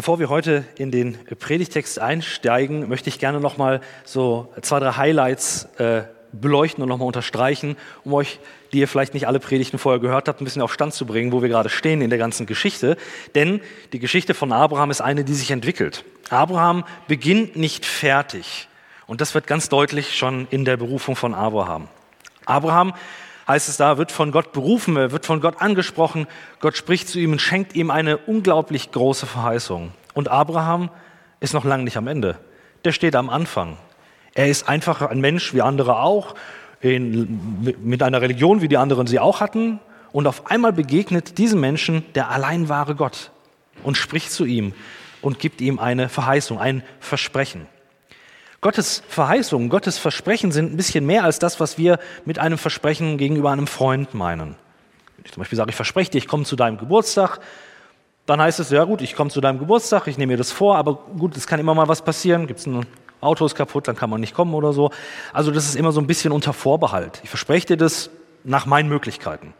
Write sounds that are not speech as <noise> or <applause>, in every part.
Bevor wir heute in den Predigtext einsteigen, möchte ich gerne noch mal so zwei, drei Highlights äh, beleuchten und noch mal unterstreichen, um euch, die ihr vielleicht nicht alle Predigten vorher gehört habt, ein bisschen auf Stand zu bringen, wo wir gerade stehen in der ganzen Geschichte. Denn die Geschichte von Abraham ist eine, die sich entwickelt. Abraham beginnt nicht fertig. Und das wird ganz deutlich schon in der Berufung von Abraham. Abraham heißt es da, wird von Gott berufen, er wird von Gott angesprochen. Gott spricht zu ihm und schenkt ihm eine unglaublich große Verheißung. Und Abraham ist noch lange nicht am Ende. Der steht am Anfang. Er ist einfach ein Mensch wie andere auch, in, mit einer Religion, wie die anderen sie auch hatten. Und auf einmal begegnet diesem Menschen der allein wahre Gott und spricht zu ihm und gibt ihm eine Verheißung, ein Versprechen. Gottes Verheißungen, Gottes Versprechen sind ein bisschen mehr als das, was wir mit einem Versprechen gegenüber einem Freund meinen. Wenn ich zum Beispiel sage, ich verspreche dir, ich komme zu deinem Geburtstag, dann heißt es, ja gut, ich komme zu deinem Geburtstag, ich nehme mir das vor, aber gut, es kann immer mal was passieren, gibt es ein Auto ist kaputt, dann kann man nicht kommen oder so. Also das ist immer so ein bisschen unter Vorbehalt. Ich verspreche dir das nach meinen Möglichkeiten.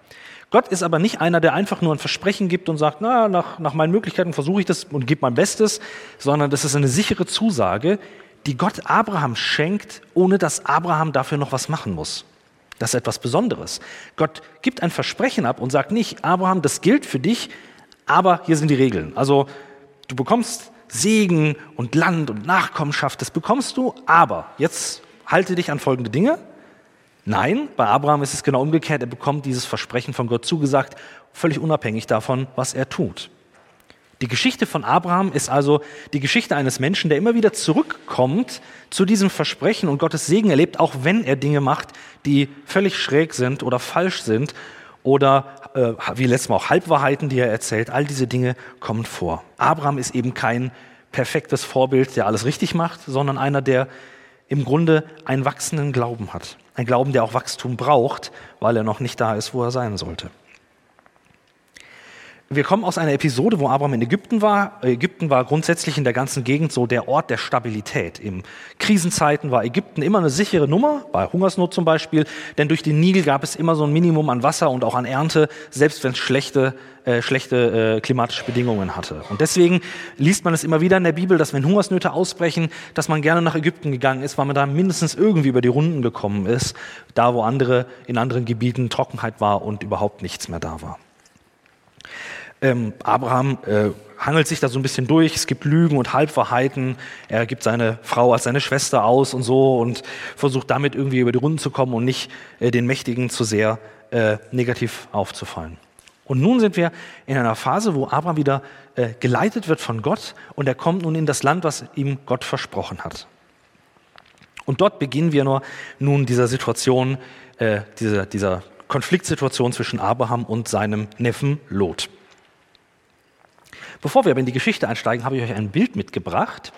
Gott ist aber nicht einer, der einfach nur ein Versprechen gibt und sagt, na, nach, nach meinen Möglichkeiten versuche ich das und gebe mein Bestes, sondern das ist eine sichere Zusage, die Gott Abraham schenkt, ohne dass Abraham dafür noch was machen muss. Das ist etwas Besonderes. Gott gibt ein Versprechen ab und sagt nicht, Abraham, das gilt für dich, aber hier sind die Regeln. Also du bekommst Segen und Land und Nachkommenschaft, das bekommst du, aber jetzt halte dich an folgende Dinge. Nein, bei Abraham ist es genau umgekehrt. Er bekommt dieses Versprechen von Gott zugesagt, völlig unabhängig davon, was er tut. Die Geschichte von Abraham ist also die Geschichte eines Menschen, der immer wieder zurückkommt zu diesem Versprechen und Gottes Segen erlebt, auch wenn er Dinge macht, die völlig schräg sind oder falsch sind oder äh, wie letztes Mal auch Halbwahrheiten, die er erzählt. All diese Dinge kommen vor. Abraham ist eben kein perfektes Vorbild, der alles richtig macht, sondern einer, der im Grunde einen wachsenden Glauben hat. Ein Glauben, der auch Wachstum braucht, weil er noch nicht da ist, wo er sein sollte. Wir kommen aus einer Episode, wo Abraham in Ägypten war. Ägypten war grundsätzlich in der ganzen Gegend so der Ort der Stabilität. In Krisenzeiten war Ägypten immer eine sichere Nummer, bei Hungersnot zum Beispiel, denn durch den Nil gab es immer so ein Minimum an Wasser und auch an Ernte, selbst wenn es schlechte, äh, schlechte äh, klimatische Bedingungen hatte. Und deswegen liest man es immer wieder in der Bibel, dass wenn Hungersnöte ausbrechen, dass man gerne nach Ägypten gegangen ist, weil man da mindestens irgendwie über die Runden gekommen ist, da wo andere in anderen Gebieten Trockenheit war und überhaupt nichts mehr da war. Ähm, Abraham äh, hangelt sich da so ein bisschen durch. Es gibt Lügen und Halbwahrheiten. Er gibt seine Frau als seine Schwester aus und so und versucht damit irgendwie über die Runden zu kommen und nicht äh, den Mächtigen zu sehr äh, negativ aufzufallen. Und nun sind wir in einer Phase, wo Abraham wieder äh, geleitet wird von Gott und er kommt nun in das Land, was ihm Gott versprochen hat. Und dort beginnen wir nur nun dieser Situation, äh, dieser, dieser Konfliktsituation zwischen Abraham und seinem Neffen Lot. Bevor wir aber in die Geschichte einsteigen, habe ich euch ein Bild mitgebracht.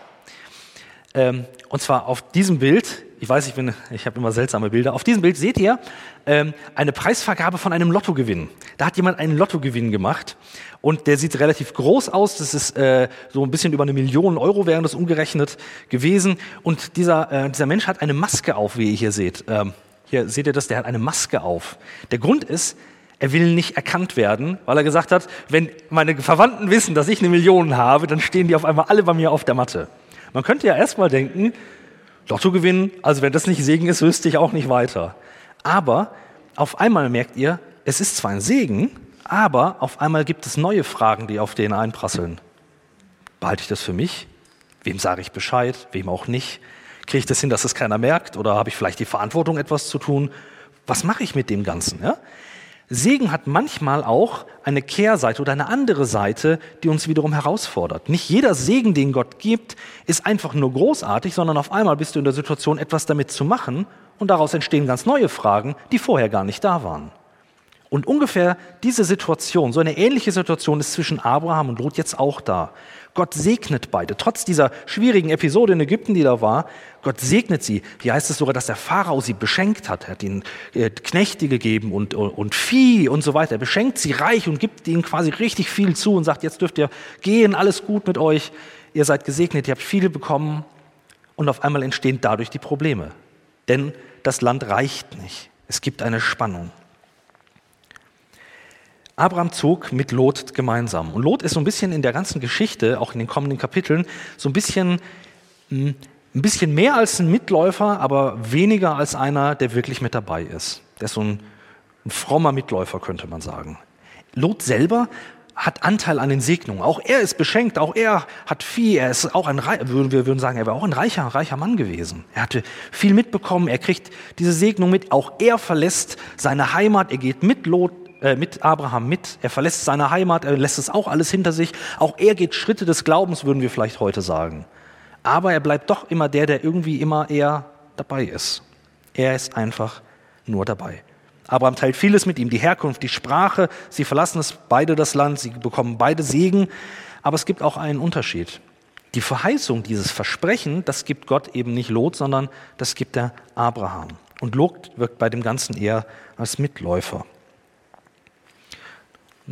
Ähm, und zwar auf diesem Bild, ich weiß, ich, bin, ich habe immer seltsame Bilder, auf diesem Bild seht ihr ähm, eine Preisvergabe von einem Lottogewinn. Da hat jemand einen Lottogewinn gemacht und der sieht relativ groß aus. Das ist äh, so ein bisschen über eine Million Euro wären das umgerechnet gewesen. Und dieser, äh, dieser Mensch hat eine Maske auf, wie ihr hier seht. Ähm, hier seht ihr das, der hat eine Maske auf. Der Grund ist, er will nicht erkannt werden, weil er gesagt hat, wenn meine Verwandten wissen, dass ich eine Million habe, dann stehen die auf einmal alle bei mir auf der Matte. Man könnte ja erstmal denken, Lotto gewinnen, also wenn das nicht Segen ist, wüsste ich auch nicht weiter. Aber auf einmal merkt ihr, es ist zwar ein Segen, aber auf einmal gibt es neue Fragen, die auf den einprasseln. Behalte ich das für mich? Wem sage ich Bescheid? Wem auch nicht? Kriege ich das hin, dass es keiner merkt? Oder habe ich vielleicht die Verantwortung, etwas zu tun? Was mache ich mit dem Ganzen? Ja? Segen hat manchmal auch eine Kehrseite oder eine andere Seite, die uns wiederum herausfordert. Nicht jeder Segen, den Gott gibt, ist einfach nur großartig, sondern auf einmal bist du in der Situation, etwas damit zu machen und daraus entstehen ganz neue Fragen, die vorher gar nicht da waren. Und ungefähr diese Situation, so eine ähnliche Situation ist zwischen Abraham und Lot jetzt auch da. Gott segnet beide. Trotz dieser schwierigen Episode in Ägypten, die da war, Gott segnet sie. Hier heißt es sogar, dass der Pharao sie beschenkt hat. Er hat ihnen äh, Knechte gegeben und, und Vieh und so weiter. Er beschenkt sie reich und gibt ihnen quasi richtig viel zu und sagt, jetzt dürft ihr gehen, alles gut mit euch. Ihr seid gesegnet, ihr habt viel bekommen. Und auf einmal entstehen dadurch die Probleme. Denn das Land reicht nicht. Es gibt eine Spannung. Abraham zog mit Lot gemeinsam. Und Lot ist so ein bisschen in der ganzen Geschichte, auch in den kommenden Kapiteln, so ein bisschen, hm, ein bisschen mehr als ein Mitläufer, aber weniger als einer, der wirklich mit dabei ist. Der ist so ein, ein frommer Mitläufer, könnte man sagen. Lot selber hat Anteil an den Segnungen. Auch er ist beschenkt, auch er hat Vieh, er ist auch ein, wir würden sagen, er war auch ein reicher, reicher Mann gewesen. Er hatte viel mitbekommen, er kriegt diese Segnung mit, auch er verlässt seine Heimat, er geht mit Lot, äh, mit Abraham mit, er verlässt seine Heimat, er lässt es auch alles hinter sich, auch er geht Schritte des Glaubens, würden wir vielleicht heute sagen. Aber er bleibt doch immer der, der irgendwie immer eher dabei ist. Er ist einfach nur dabei. Abraham teilt vieles mit ihm, die Herkunft, die Sprache. Sie verlassen es beide das Land, sie bekommen beide Segen. Aber es gibt auch einen Unterschied. Die Verheißung, dieses Versprechen, das gibt Gott eben nicht Lot, sondern das gibt er Abraham. Und Lot wirkt bei dem Ganzen eher als Mitläufer.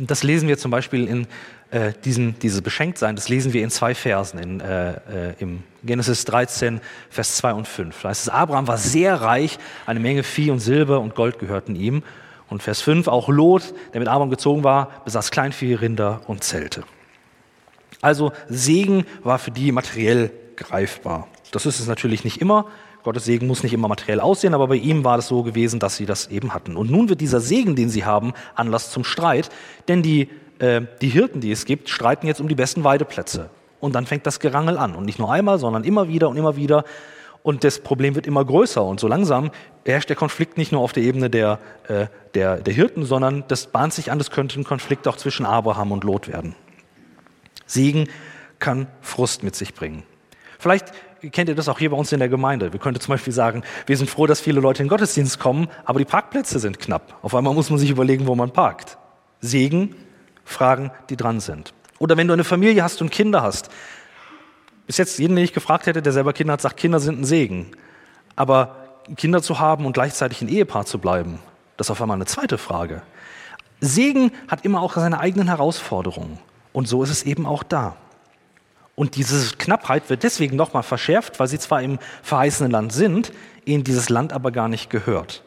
Das lesen wir zum Beispiel in äh, diesen, dieses Beschenktsein, das lesen wir in zwei Versen, in, äh, äh, im Genesis 13, Vers 2 und 5. Da heißt es, Abraham war sehr reich, eine Menge Vieh und Silber und Gold gehörten ihm. Und Vers 5, auch Lot, der mit Abraham gezogen war, besaß Kleinvieh, Rinder und Zelte. Also Segen war für die materiell greifbar. Das ist es natürlich nicht immer. Gottes Segen muss nicht immer materiell aussehen, aber bei ihm war es so gewesen, dass sie das eben hatten. Und nun wird dieser Segen, den sie haben, Anlass zum Streit, denn die äh, die Hirten, die es gibt, streiten jetzt um die besten Weideplätze. Und dann fängt das Gerangel an. Und nicht nur einmal, sondern immer wieder und immer wieder. Und das Problem wird immer größer. Und so langsam herrscht der Konflikt nicht nur auf der Ebene der, äh, der, der Hirten, sondern das bahnt sich an, das könnte ein Konflikt auch zwischen Abraham und Lot werden. Segen kann Frust mit sich bringen. Vielleicht kennt ihr das auch hier bei uns in der Gemeinde. Wir könnten zum Beispiel sagen, wir sind froh, dass viele Leute in den Gottesdienst kommen, aber die Parkplätze sind knapp. Auf einmal muss man sich überlegen, wo man parkt. Segen Fragen, die dran sind. Oder wenn du eine Familie hast und Kinder hast. Bis jetzt jeden, den ich gefragt hätte, der selber Kinder hat, sagt, Kinder sind ein Segen. Aber Kinder zu haben und gleichzeitig ein Ehepaar zu bleiben, das ist auf einmal eine zweite Frage. Segen hat immer auch seine eigenen Herausforderungen. Und so ist es eben auch da. Und diese Knappheit wird deswegen nochmal verschärft, weil sie zwar im verheißenen Land sind, ihnen dieses Land aber gar nicht gehört.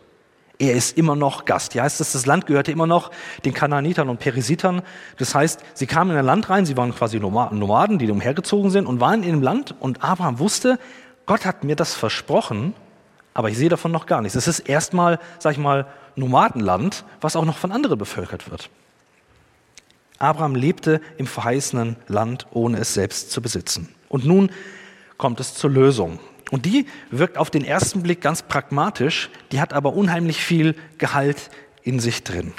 Er ist immer noch Gast. Hier heißt es, das Land gehörte immer noch den Kananitern und Perisitern. Das heißt, sie kamen in ein Land rein, sie waren quasi Nomaden, die umhergezogen sind und waren in dem Land. Und Abraham wusste, Gott hat mir das versprochen, aber ich sehe davon noch gar nichts. Es ist erstmal, sag ich mal, Nomadenland, was auch noch von anderen bevölkert wird. Abraham lebte im verheißenen Land, ohne es selbst zu besitzen. Und nun kommt es zur Lösung. Und die wirkt auf den ersten Blick ganz pragmatisch, die hat aber unheimlich viel Gehalt in sich drin.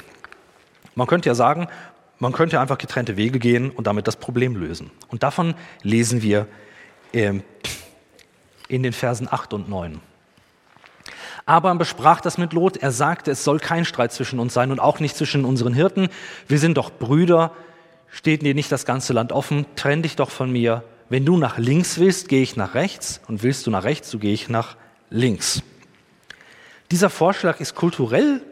Man könnte ja sagen, man könnte einfach getrennte Wege gehen und damit das Problem lösen. Und davon lesen wir ähm, in den Versen 8 und 9. Abraham besprach das mit Lot. Er sagte, es soll kein Streit zwischen uns sein und auch nicht zwischen unseren Hirten. Wir sind doch Brüder. Steht dir nicht das ganze Land offen? Trenn dich doch von mir wenn du nach links willst, gehe ich nach rechts und willst du nach rechts, so gehe ich nach links. Dieser Vorschlag ist kulturell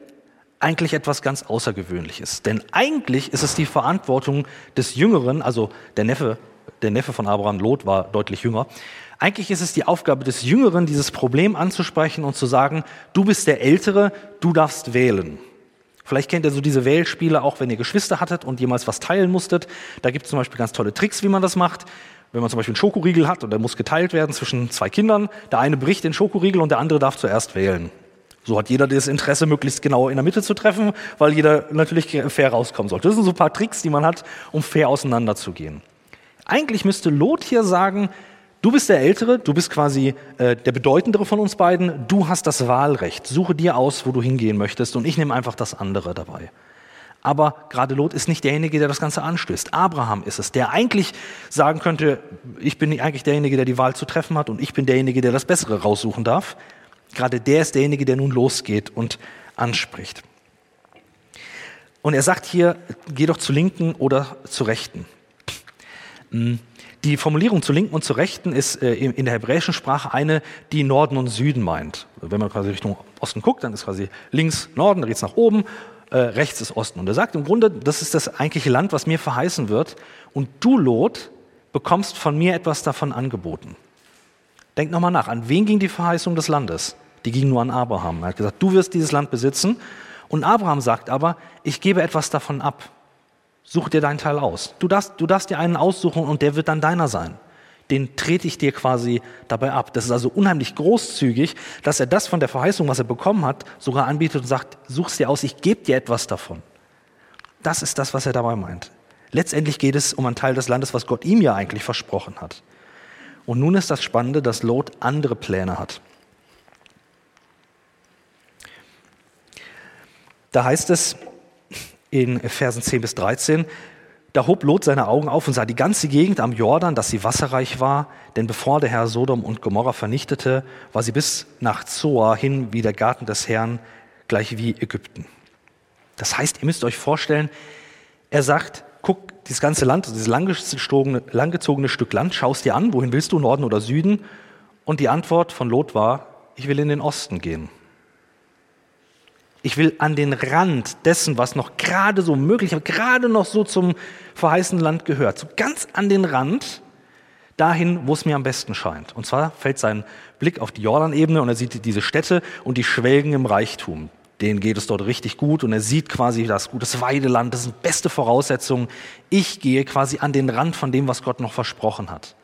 eigentlich etwas ganz Außergewöhnliches. Denn eigentlich ist es die Verantwortung des Jüngeren, also der Neffe, der Neffe von Abraham Lot war deutlich jünger. Eigentlich ist es die Aufgabe des Jüngeren, dieses Problem anzusprechen und zu sagen, du bist der Ältere, du darfst wählen. Vielleicht kennt ihr so diese Wählspiele auch, wenn ihr Geschwister hattet und jemals was teilen musstet. Da gibt es zum Beispiel ganz tolle Tricks, wie man das macht wenn man zum Beispiel einen Schokoriegel hat und der muss geteilt werden zwischen zwei Kindern, der eine bricht den Schokoriegel und der andere darf zuerst wählen. So hat jeder das Interesse, möglichst genau in der Mitte zu treffen, weil jeder natürlich fair rauskommen sollte. Das sind so ein paar Tricks, die man hat, um fair auseinanderzugehen. Eigentlich müsste Lot hier sagen, du bist der Ältere, du bist quasi äh, der Bedeutendere von uns beiden, du hast das Wahlrecht, suche dir aus, wo du hingehen möchtest und ich nehme einfach das andere dabei. Aber gerade Lot ist nicht derjenige, der das Ganze anstößt. Abraham ist es, der eigentlich sagen könnte, ich bin eigentlich derjenige, der die Wahl zu treffen hat und ich bin derjenige, der das Bessere raussuchen darf. Gerade der ist derjenige, der nun losgeht und anspricht. Und er sagt hier, geh doch zu Linken oder zu Rechten. Hm, die Formulierung zu Linken und zu Rechten ist äh, in der hebräischen Sprache eine, die Norden und Süden meint. Wenn man quasi Richtung Osten guckt, dann ist quasi links Norden, dann geht es nach oben äh, rechts ist Osten. Und er sagt im Grunde, das ist das eigentliche Land, was mir verheißen wird. Und du, Lot, bekommst von mir etwas davon angeboten. Denk nochmal nach, an wen ging die Verheißung des Landes? Die ging nur an Abraham. Er hat gesagt, du wirst dieses Land besitzen. Und Abraham sagt aber, ich gebe etwas davon ab. Such dir deinen Teil aus. Du darfst, du darfst dir einen aussuchen und der wird dann deiner sein. Den trete ich dir quasi dabei ab. Das ist also unheimlich großzügig, dass er das von der Verheißung, was er bekommen hat, sogar anbietet und sagt, such's dir aus, ich gebe dir etwas davon. Das ist das, was er dabei meint. Letztendlich geht es um einen Teil des Landes, was Gott ihm ja eigentlich versprochen hat. Und nun ist das Spannende, dass Lot andere Pläne hat. Da heißt es in Versen 10 bis 13, da hob Lot seine Augen auf und sah die ganze Gegend am Jordan, dass sie wasserreich war, denn bevor der Herr Sodom und Gomorra vernichtete, war sie bis nach Zoar hin wie der Garten des Herrn, gleich wie Ägypten. Das heißt, ihr müsst euch vorstellen, er sagt, guck, dieses ganze Land, dieses langgezogene, langgezogene Stück Land, schaust dir an, wohin willst du, Norden oder Süden? Und die Antwort von Lot war, ich will in den Osten gehen. Ich will an den Rand dessen, was noch gerade so möglich, gerade noch so zum verheißenen Land gehört, so ganz an den Rand, dahin, wo es mir am besten scheint. Und zwar fällt sein Blick auf die Jordanebene und er sieht diese Städte und die schwelgen im Reichtum denen geht es dort richtig gut und er sieht quasi das gutes Weideland, das sind beste Voraussetzungen. Ich gehe quasi an den Rand von dem, was Gott noch versprochen hat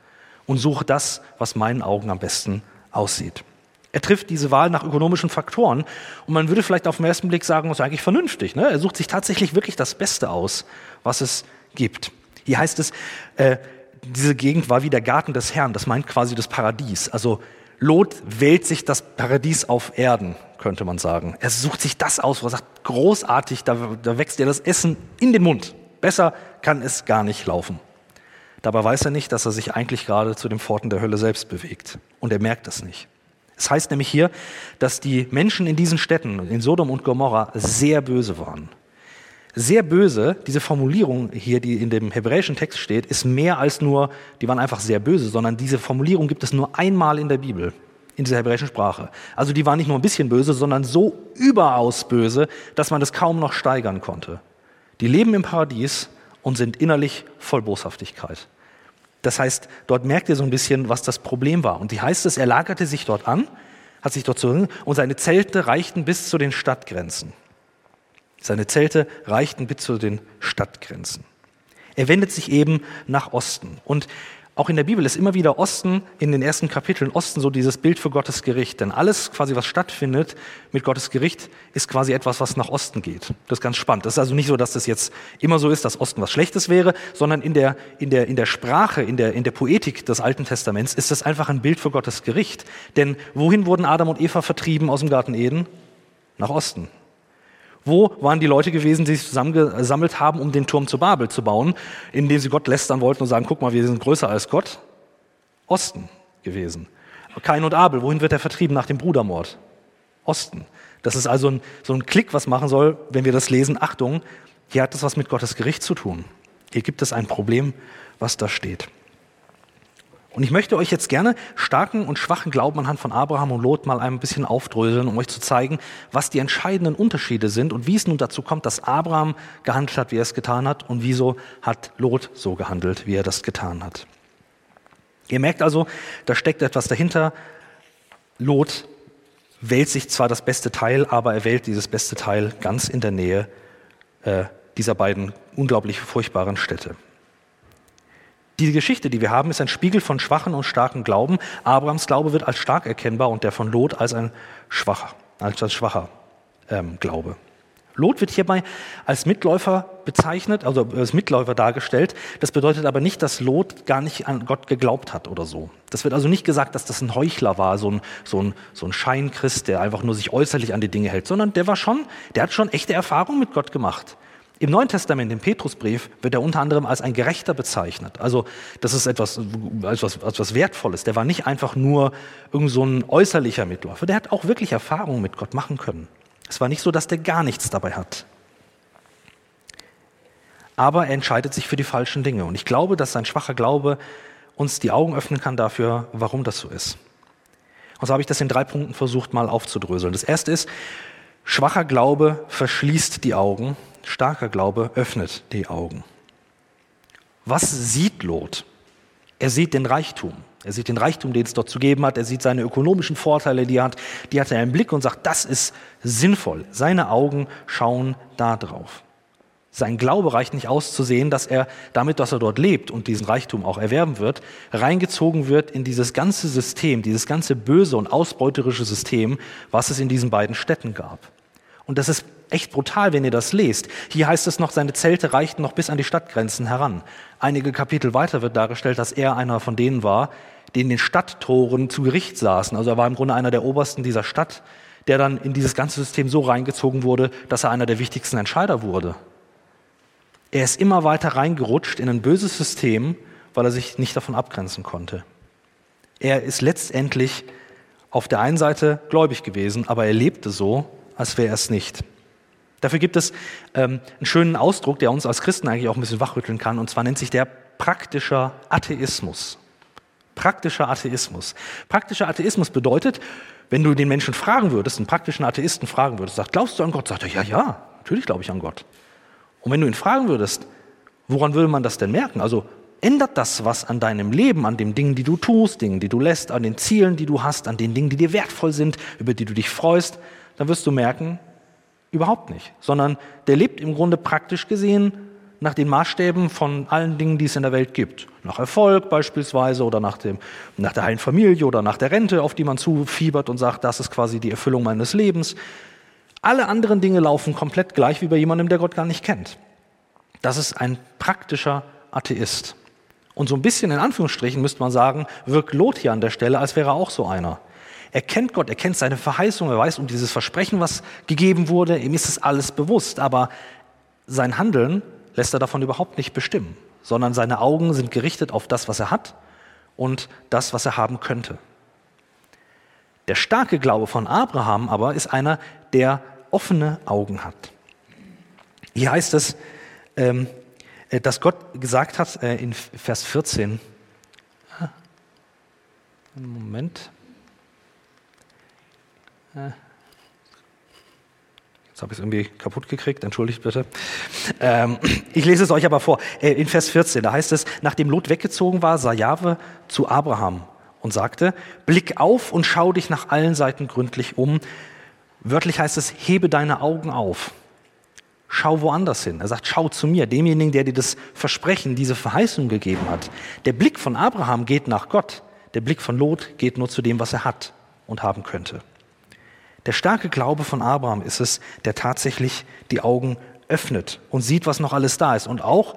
und suche das, was meinen Augen am besten aussieht. Er trifft diese Wahl nach ökonomischen Faktoren und man würde vielleicht auf den ersten Blick sagen, das ist eigentlich vernünftig. Ne? Er sucht sich tatsächlich wirklich das Beste aus, was es gibt. Hier heißt es, äh, diese Gegend war wie der Garten des Herrn, das meint quasi das Paradies. Also Lot wählt sich das Paradies auf Erden, könnte man sagen. Er sucht sich das aus, wo er sagt, großartig, da, da wächst dir das Essen in den Mund. Besser kann es gar nicht laufen. Dabei weiß er nicht, dass er sich eigentlich gerade zu den Pforten der Hölle selbst bewegt. Und er merkt es nicht. Es heißt nämlich hier, dass die Menschen in diesen Städten, in Sodom und Gomorra, sehr böse waren. Sehr böse, diese Formulierung hier, die in dem hebräischen Text steht, ist mehr als nur, die waren einfach sehr böse, sondern diese Formulierung gibt es nur einmal in der Bibel, in dieser hebräischen Sprache. Also die waren nicht nur ein bisschen böse, sondern so überaus böse, dass man das kaum noch steigern konnte. Die leben im Paradies und sind innerlich voll Boshaftigkeit. Das heißt, dort merkt ihr so ein bisschen, was das Problem war. Und die heißt es, er lagerte sich dort an, hat sich dort zurück und seine Zelte reichten bis zu den Stadtgrenzen. Seine Zelte reichten bis zu den Stadtgrenzen. Er wendet sich eben nach Osten. Und auch in der Bibel ist immer wieder Osten, in den ersten Kapiteln Osten so dieses Bild für Gottes Gericht. Denn alles quasi, was stattfindet mit Gottes Gericht, ist quasi etwas, was nach Osten geht. Das ist ganz spannend. Das ist also nicht so, dass das jetzt immer so ist, dass Osten was Schlechtes wäre, sondern in der, in der, in der Sprache, in der, in der Poetik des Alten Testaments ist das einfach ein Bild für Gottes Gericht. Denn wohin wurden Adam und Eva vertrieben aus dem Garten Eden? Nach Osten. Wo waren die Leute gewesen, die sich zusammengesammelt haben, um den Turm zu Babel zu bauen, indem sie Gott lästern wollten und sagen, guck mal, wir sind größer als Gott? Osten gewesen. Kain und Abel, wohin wird er vertrieben nach dem Brudermord? Osten. Das ist also ein, so ein Klick, was machen soll, wenn wir das lesen. Achtung, hier hat das was mit Gottes Gericht zu tun. Hier gibt es ein Problem, was da steht. Und ich möchte euch jetzt gerne starken und schwachen Glauben anhand von Abraham und Lot mal ein bisschen aufdröseln, um euch zu zeigen, was die entscheidenden Unterschiede sind und wie es nun dazu kommt, dass Abraham gehandelt hat, wie er es getan hat und wieso hat Lot so gehandelt, wie er das getan hat. Ihr merkt also, da steckt etwas dahinter. Lot wählt sich zwar das beste Teil, aber er wählt dieses beste Teil ganz in der Nähe äh, dieser beiden unglaublich furchtbaren Städte. Die Geschichte, die wir haben, ist ein Spiegel von schwachen und starken Glauben. Abrahams Glaube wird als stark erkennbar und der von Lot als ein schwacher, als ein schwacher ähm, Glaube. Lot wird hierbei als Mitläufer bezeichnet, also als Mitläufer dargestellt. Das bedeutet aber nicht, dass Lot gar nicht an Gott geglaubt hat oder so. Das wird also nicht gesagt, dass das ein Heuchler war, so ein, so ein, so ein Scheinchrist, der einfach nur sich äußerlich an die Dinge hält, sondern der war schon, der hat schon echte Erfahrungen mit Gott gemacht. Im Neuen Testament, im Petrusbrief, wird er unter anderem als ein Gerechter bezeichnet. Also das ist etwas, etwas, etwas Wertvolles. Der war nicht einfach nur irgend so ein äußerlicher Mitläufer. Der hat auch wirklich Erfahrungen mit Gott machen können. Es war nicht so, dass der gar nichts dabei hat. Aber er entscheidet sich für die falschen Dinge. Und ich glaube, dass sein schwacher Glaube uns die Augen öffnen kann dafür, warum das so ist. Und so habe ich das in drei Punkten versucht, mal aufzudröseln. Das erste ist, schwacher Glaube verschließt die Augen starker Glaube öffnet die Augen. Was sieht Lot? Er sieht den Reichtum. Er sieht den Reichtum, den es dort zu geben hat. Er sieht seine ökonomischen Vorteile, die er hat. Die hat er im Blick und sagt, das ist sinnvoll. Seine Augen schauen da drauf. Sein Glaube reicht nicht aus zu sehen, dass er damit, dass er dort lebt und diesen Reichtum auch erwerben wird, reingezogen wird in dieses ganze System, dieses ganze böse und ausbeuterische System, was es in diesen beiden Städten gab. Und das ist echt brutal, wenn ihr das lest. Hier heißt es noch, seine Zelte reichten noch bis an die Stadtgrenzen heran. Einige Kapitel weiter wird dargestellt, dass er einer von denen war, die in den Stadttoren zu Gericht saßen. Also er war im Grunde einer der Obersten dieser Stadt, der dann in dieses ganze System so reingezogen wurde, dass er einer der wichtigsten Entscheider wurde. Er ist immer weiter reingerutscht in ein böses System, weil er sich nicht davon abgrenzen konnte. Er ist letztendlich auf der einen Seite gläubig gewesen, aber er lebte so, als wäre er es nicht. Dafür gibt es ähm, einen schönen Ausdruck, der uns als Christen eigentlich auch ein bisschen wachrütteln kann, und zwar nennt sich der praktischer Atheismus. Praktischer Atheismus. Praktischer Atheismus bedeutet, wenn du den Menschen fragen würdest, einen praktischen Atheisten fragen würdest, sagt, glaubst du an Gott? Sagt er, ja, ja, natürlich glaube ich an Gott. Und wenn du ihn fragen würdest, woran würde man das denn merken? Also ändert das was an deinem Leben, an den Dingen, die du tust, Dingen, die du lässt, an den Zielen, die du hast, an den Dingen, die dir wertvoll sind, über die du dich freust, dann wirst du merken, überhaupt nicht. Sondern der lebt im Grunde praktisch gesehen nach den Maßstäben von allen Dingen, die es in der Welt gibt. Nach Erfolg beispielsweise oder nach, dem, nach der heilen Familie oder nach der Rente, auf die man zufiebert und sagt, das ist quasi die Erfüllung meines Lebens. Alle anderen Dinge laufen komplett gleich wie bei jemandem, der Gott gar nicht kennt. Das ist ein praktischer Atheist. Und so ein bisschen in Anführungsstrichen müsste man sagen, wirkt Lot hier an der Stelle, als wäre er auch so einer. Er kennt Gott, er kennt seine Verheißung, er weiß um dieses Versprechen, was gegeben wurde, ihm ist es alles bewusst, aber sein Handeln lässt er davon überhaupt nicht bestimmen, sondern seine Augen sind gerichtet auf das, was er hat und das, was er haben könnte. Der starke Glaube von Abraham aber ist einer, der offene Augen hat. Hier heißt es, ähm, äh, dass Gott gesagt hat äh, in Vers 14, ah, Moment, Jetzt habe ich es irgendwie kaputt gekriegt, entschuldigt bitte. Ähm, <clears throat> ich lese es euch aber vor. In Vers 14, da heißt es, nachdem Lot weggezogen war, sah Jahwe zu Abraham und sagte, blick auf und schau dich nach allen Seiten gründlich um. Wörtlich heißt es, hebe deine Augen auf. Schau woanders hin. Er sagt, schau zu mir, demjenigen, der dir das Versprechen, diese Verheißung gegeben hat. Der Blick von Abraham geht nach Gott. Der Blick von Lot geht nur zu dem, was er hat und haben könnte. Der starke Glaube von Abraham ist es, der tatsächlich die Augen öffnet und sieht, was noch alles da ist. Und auch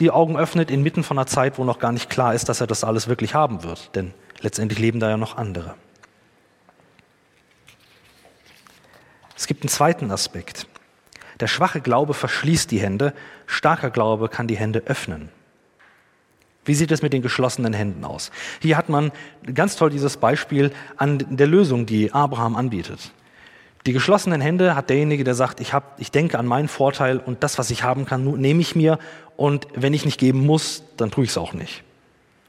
die Augen öffnet inmitten von einer Zeit, wo noch gar nicht klar ist, dass er das alles wirklich haben wird. Denn letztendlich leben da ja noch andere. Es gibt einen zweiten Aspekt. Der schwache Glaube verschließt die Hände, starker Glaube kann die Hände öffnen. Wie sieht es mit den geschlossenen Händen aus? Hier hat man ganz toll dieses Beispiel an der Lösung, die Abraham anbietet. Die geschlossenen Hände hat derjenige, der sagt, ich, hab, ich denke an meinen Vorteil und das, was ich haben kann, nehme ich mir und wenn ich nicht geben muss, dann tue ich es auch nicht.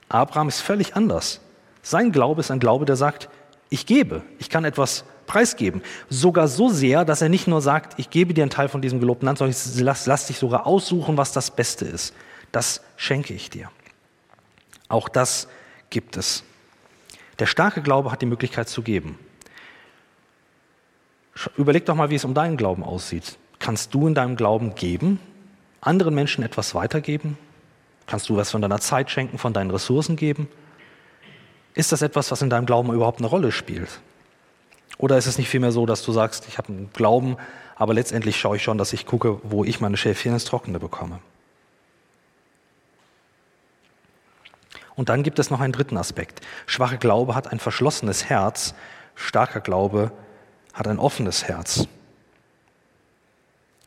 Abraham ist völlig anders. Sein Glaube ist ein Glaube, der sagt, ich gebe, ich kann etwas preisgeben. Sogar so sehr, dass er nicht nur sagt, ich gebe dir einen Teil von diesem gelobten Land, sondern ich lass, lass dich sogar aussuchen, was das Beste ist. Das schenke ich dir. Auch das gibt es. Der starke Glaube hat die Möglichkeit zu geben. Überleg doch mal, wie es um deinen Glauben aussieht. Kannst du in deinem Glauben geben? Anderen Menschen etwas weitergeben? Kannst du was von deiner Zeit schenken, von deinen Ressourcen geben? Ist das etwas, was in deinem Glauben überhaupt eine Rolle spielt? Oder ist es nicht vielmehr so, dass du sagst, ich habe einen Glauben, aber letztendlich schaue ich schon, dass ich gucke, wo ich meine Schäfchen ins Trockene bekomme? Und dann gibt es noch einen dritten Aspekt. Schwache Glaube hat ein verschlossenes Herz, starker Glaube hat ein offenes Herz.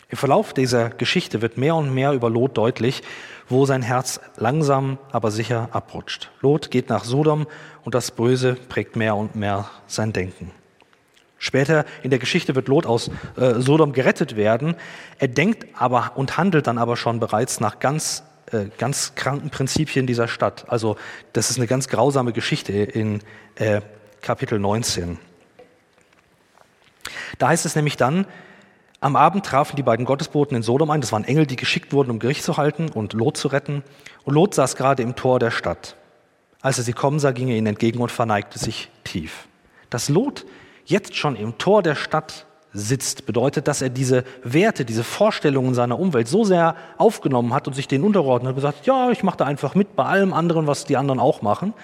Im Verlauf dieser Geschichte wird mehr und mehr über Lot deutlich, wo sein Herz langsam, aber sicher abrutscht. Lot geht nach Sodom und das Böse prägt mehr und mehr sein Denken. Später in der Geschichte wird Lot aus äh, Sodom gerettet werden. Er denkt aber und handelt dann aber schon bereits nach ganz, äh, ganz kranken Prinzipien dieser Stadt. Also das ist eine ganz grausame Geschichte in äh, Kapitel 19. Da heißt es nämlich dann, am Abend trafen die beiden Gottesboten in Sodom ein. Das waren Engel, die geschickt wurden, um Gericht zu halten und Lot zu retten. Und Lot saß gerade im Tor der Stadt. Als er sie kommen sah, ging er ihnen entgegen und verneigte sich tief. Dass Lot jetzt schon im Tor der Stadt sitzt, bedeutet, dass er diese Werte, diese Vorstellungen seiner Umwelt so sehr aufgenommen hat und sich denen untergeordnet hat und gesagt, ja, ich mache da einfach mit bei allem anderen, was die anderen auch machen.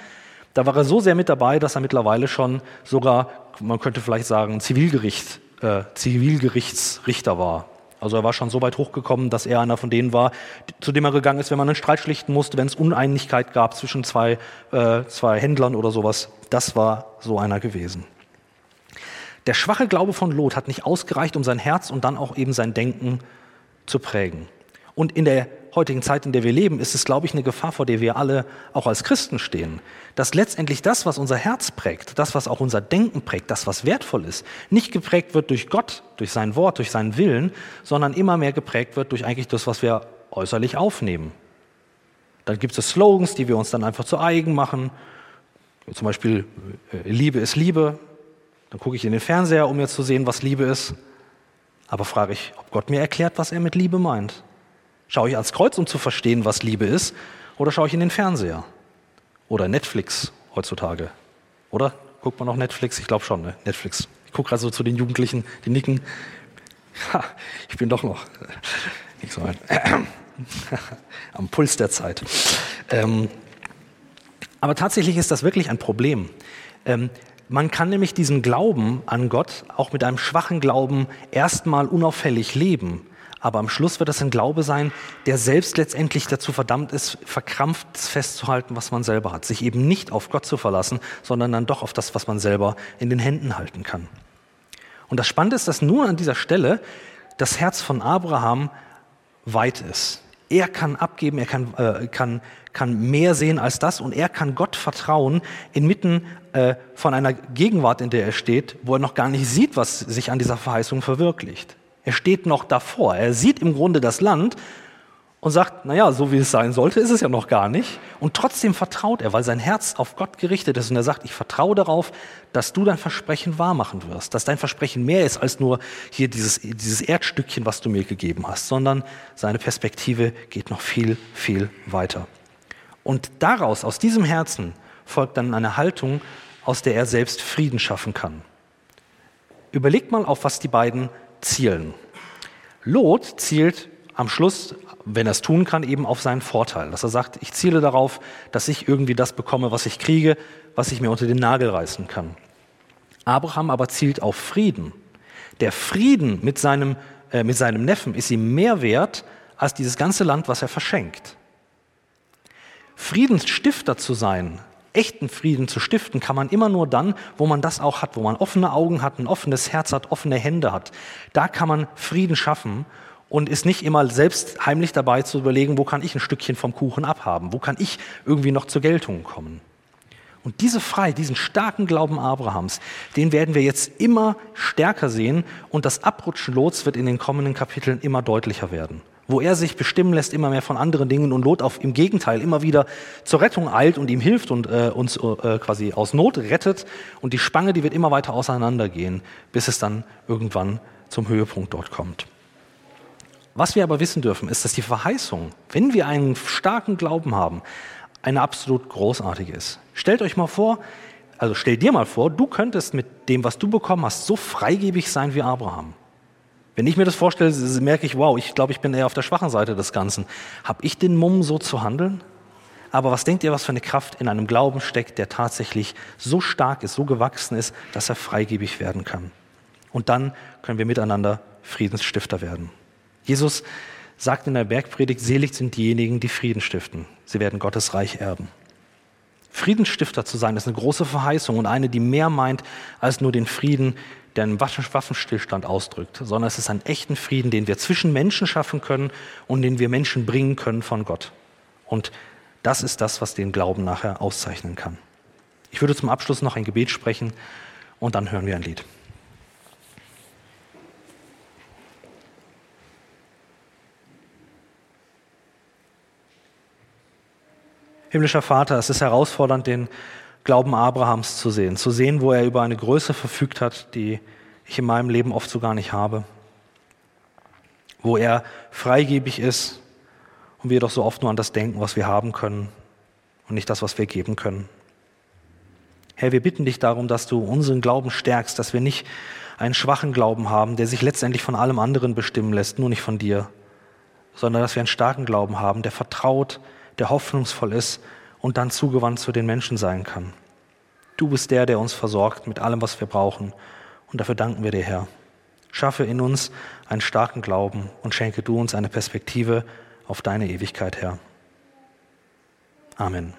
Da war er so sehr mit dabei, dass er mittlerweile schon sogar, man könnte vielleicht sagen, Zivilgericht, äh, Zivilgerichtsrichter war. Also er war schon so weit hochgekommen, dass er einer von denen war, zu dem er gegangen ist, wenn man einen Streit schlichten musste, wenn es Uneinigkeit gab zwischen zwei, äh, zwei Händlern oder sowas. Das war so einer gewesen. Der schwache Glaube von Lot hat nicht ausgereicht, um sein Herz und dann auch eben sein Denken zu prägen. Und in der heutigen Zeit, in der wir leben, ist es, glaube ich, eine Gefahr, vor der wir alle auch als Christen stehen. Dass letztendlich das, was unser Herz prägt, das, was auch unser Denken prägt, das, was wertvoll ist, nicht geprägt wird durch Gott, durch sein Wort, durch seinen Willen, sondern immer mehr geprägt wird durch eigentlich das, was wir äußerlich aufnehmen. Dann gibt es Slogans, die wir uns dann einfach zu eigen machen. Zum Beispiel, äh, Liebe ist Liebe. Dann gucke ich in den Fernseher, um mir zu sehen, was Liebe ist. Aber frage ich, ob Gott mir erklärt, was er mit Liebe meint. Schaue ich ans Kreuz, um zu verstehen, was Liebe ist, oder schaue ich in den Fernseher? Oder Netflix heutzutage? Oder? Guckt man noch Netflix? Ich glaube schon, ne? Netflix. Ich gucke gerade so zu den Jugendlichen, die nicken. Ha, ich bin doch noch <laughs> nicht so ein, <clears throat> am Puls der Zeit. Ähm, aber tatsächlich ist das wirklich ein Problem. Ähm, man kann nämlich diesen Glauben an Gott auch mit einem schwachen Glauben erstmal unauffällig leben. Aber am Schluss wird es ein Glaube sein, der selbst letztendlich dazu verdammt ist, verkrampft festzuhalten, was man selber hat. Sich eben nicht auf Gott zu verlassen, sondern dann doch auf das, was man selber in den Händen halten kann. Und das Spannende ist, dass nur an dieser Stelle das Herz von Abraham weit ist. Er kann abgeben, er kann, äh, kann, kann mehr sehen als das und er kann Gott vertrauen inmitten äh, von einer Gegenwart, in der er steht, wo er noch gar nicht sieht, was sich an dieser Verheißung verwirklicht. Er steht noch davor. Er sieht im Grunde das Land und sagt, naja, so wie es sein sollte, ist es ja noch gar nicht. Und trotzdem vertraut er, weil sein Herz auf Gott gerichtet ist. Und er sagt, ich vertraue darauf, dass du dein Versprechen wahrmachen wirst. Dass dein Versprechen mehr ist als nur hier dieses, dieses Erdstückchen, was du mir gegeben hast, sondern seine Perspektive geht noch viel, viel weiter. Und daraus, aus diesem Herzen, folgt dann eine Haltung, aus der er selbst Frieden schaffen kann. Überlegt mal, auf was die beiden zielen. Lot zielt am Schluss, wenn er es tun kann, eben auf seinen Vorteil. Dass er sagt, ich ziele darauf, dass ich irgendwie das bekomme, was ich kriege, was ich mir unter den Nagel reißen kann. Abraham aber zielt auf Frieden. Der Frieden mit seinem, äh, mit seinem Neffen ist ihm mehr wert als dieses ganze Land, was er verschenkt. Friedensstifter zu sein, echten Frieden zu stiften, kann man immer nur dann, wo man das auch hat, wo man offene Augen hat, ein offenes Herz hat, offene Hände hat. Da kann man Frieden schaffen und ist nicht immer selbst heimlich dabei zu überlegen, wo kann ich ein Stückchen vom Kuchen abhaben, wo kann ich irgendwie noch zur Geltung kommen. Und diese Freiheit, diesen starken Glauben Abrahams, den werden wir jetzt immer stärker sehen und das Abrutschen Lots wird in den kommenden Kapiteln immer deutlicher werden wo er sich bestimmen lässt immer mehr von anderen Dingen und Lot auf im Gegenteil immer wieder zur Rettung eilt und ihm hilft und äh, uns äh, quasi aus Not rettet und die Spange, die wird immer weiter auseinandergehen, bis es dann irgendwann zum Höhepunkt dort kommt. Was wir aber wissen dürfen, ist, dass die Verheißung, wenn wir einen starken Glauben haben, eine absolut großartige ist. Stellt euch mal vor, also stell dir mal vor, du könntest mit dem, was du bekommen hast, so freigebig sein wie Abraham. Wenn ich mir das vorstelle, merke ich, wow, ich glaube, ich bin eher auf der schwachen Seite des Ganzen. Habe ich den Mumm, so zu handeln? Aber was denkt ihr, was für eine Kraft in einem Glauben steckt, der tatsächlich so stark ist, so gewachsen ist, dass er freigebig werden kann? Und dann können wir miteinander Friedensstifter werden. Jesus sagt in der Bergpredigt, selig sind diejenigen, die Frieden stiften. Sie werden Gottes Reich erben. Friedensstifter zu sein, ist eine große Verheißung und eine, die mehr meint als nur den Frieden, der einen Waffenstillstand ausdrückt, sondern es ist ein echten Frieden, den wir zwischen Menschen schaffen können und den wir Menschen bringen können von Gott. Und das ist das, was den Glauben nachher auszeichnen kann. Ich würde zum Abschluss noch ein Gebet sprechen und dann hören wir ein Lied. Himmlischer Vater, es ist herausfordernd, den Glauben Abrahams zu sehen, zu sehen, wo er über eine Größe verfügt hat, die ich in meinem Leben oft so gar nicht habe, wo er freigebig ist und wir doch so oft nur an das denken, was wir haben können und nicht das, was wir geben können. Herr, wir bitten dich darum, dass du unseren Glauben stärkst, dass wir nicht einen schwachen Glauben haben, der sich letztendlich von allem anderen bestimmen lässt, nur nicht von dir, sondern dass wir einen starken Glauben haben, der vertraut, der hoffnungsvoll ist und dann zugewandt zu den Menschen sein kann. Du bist der, der uns versorgt mit allem, was wir brauchen. Und dafür danken wir dir, Herr. Schaffe in uns einen starken Glauben und schenke du uns eine Perspektive auf deine Ewigkeit, Herr. Amen.